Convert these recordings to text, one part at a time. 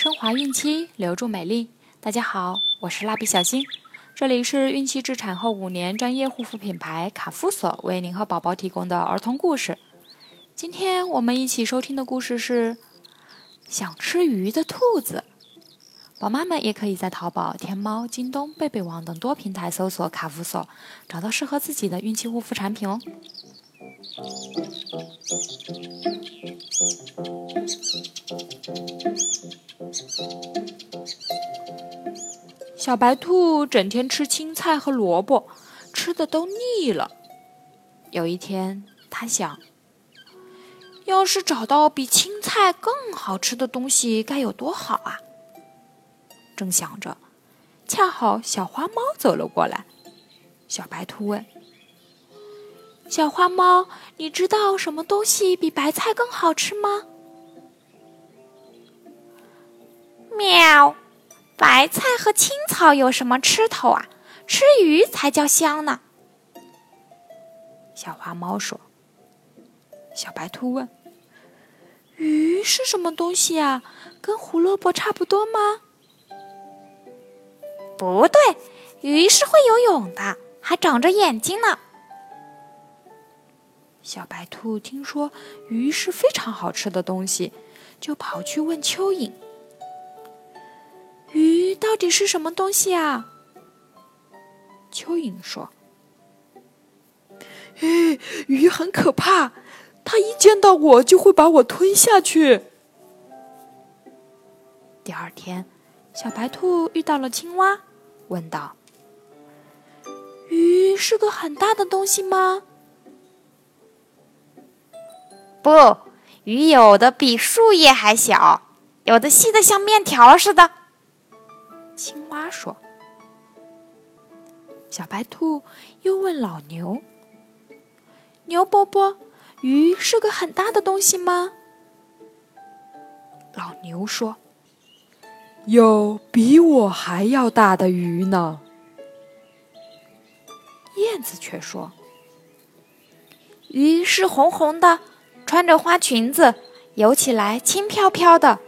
升华孕期，留住美丽。大家好，我是蜡笔小新，这里是孕期至产后五年专业护肤品牌卡夫索为您和宝宝提供的儿童故事。今天我们一起收听的故事是《想吃鱼的兔子》。宝妈们也可以在淘宝、天猫、京东、贝贝网等多平台搜索卡夫索，找到适合自己的孕期护肤产品哦。小白兔整天吃青菜和萝卜，吃的都腻了。有一天，它想，要是找到比青菜更好吃的东西，该有多好啊！正想着，恰好小花猫走了过来。小白兔问：“小花猫，你知道什么东西比白菜更好吃吗？”喵，白菜和青草有什么吃头啊？吃鱼才叫香呢。小花猫说。小白兔问：“鱼是什么东西啊？跟胡萝卜差不多吗？”不对，鱼是会游泳的，还长着眼睛呢。小白兔听说鱼是非常好吃的东西，就跑去问蚯蚓。到底是什么东西啊？蚯蚓说：“哎，鱼很可怕，它一见到我就会把我吞下去。”第二天，小白兔遇到了青蛙，问道：“鱼是个很大的东西吗？”“不，鱼有的比树叶还小，有的细的像面条似的。”青蛙说：“小白兔又问老牛：‘牛伯伯，鱼是个很大的东西吗？’老牛说：‘有比我还要大的鱼呢。’燕子却说：‘鱼是红红的，穿着花裙子，游起来轻飘飘的。’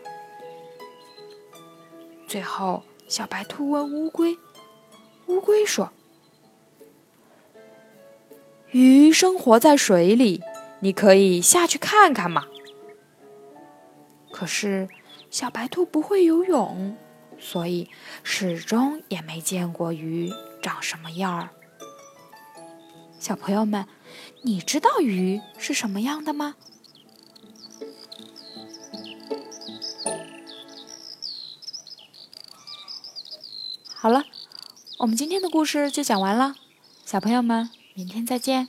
最后。”小白兔问乌龟：“乌龟说，鱼生活在水里，你可以下去看看嘛。可是小白兔不会游泳，所以始终也没见过鱼长什么样儿。小朋友们，你知道鱼是什么样的吗？”好了，我们今天的故事就讲完了，小朋友们，明天再见。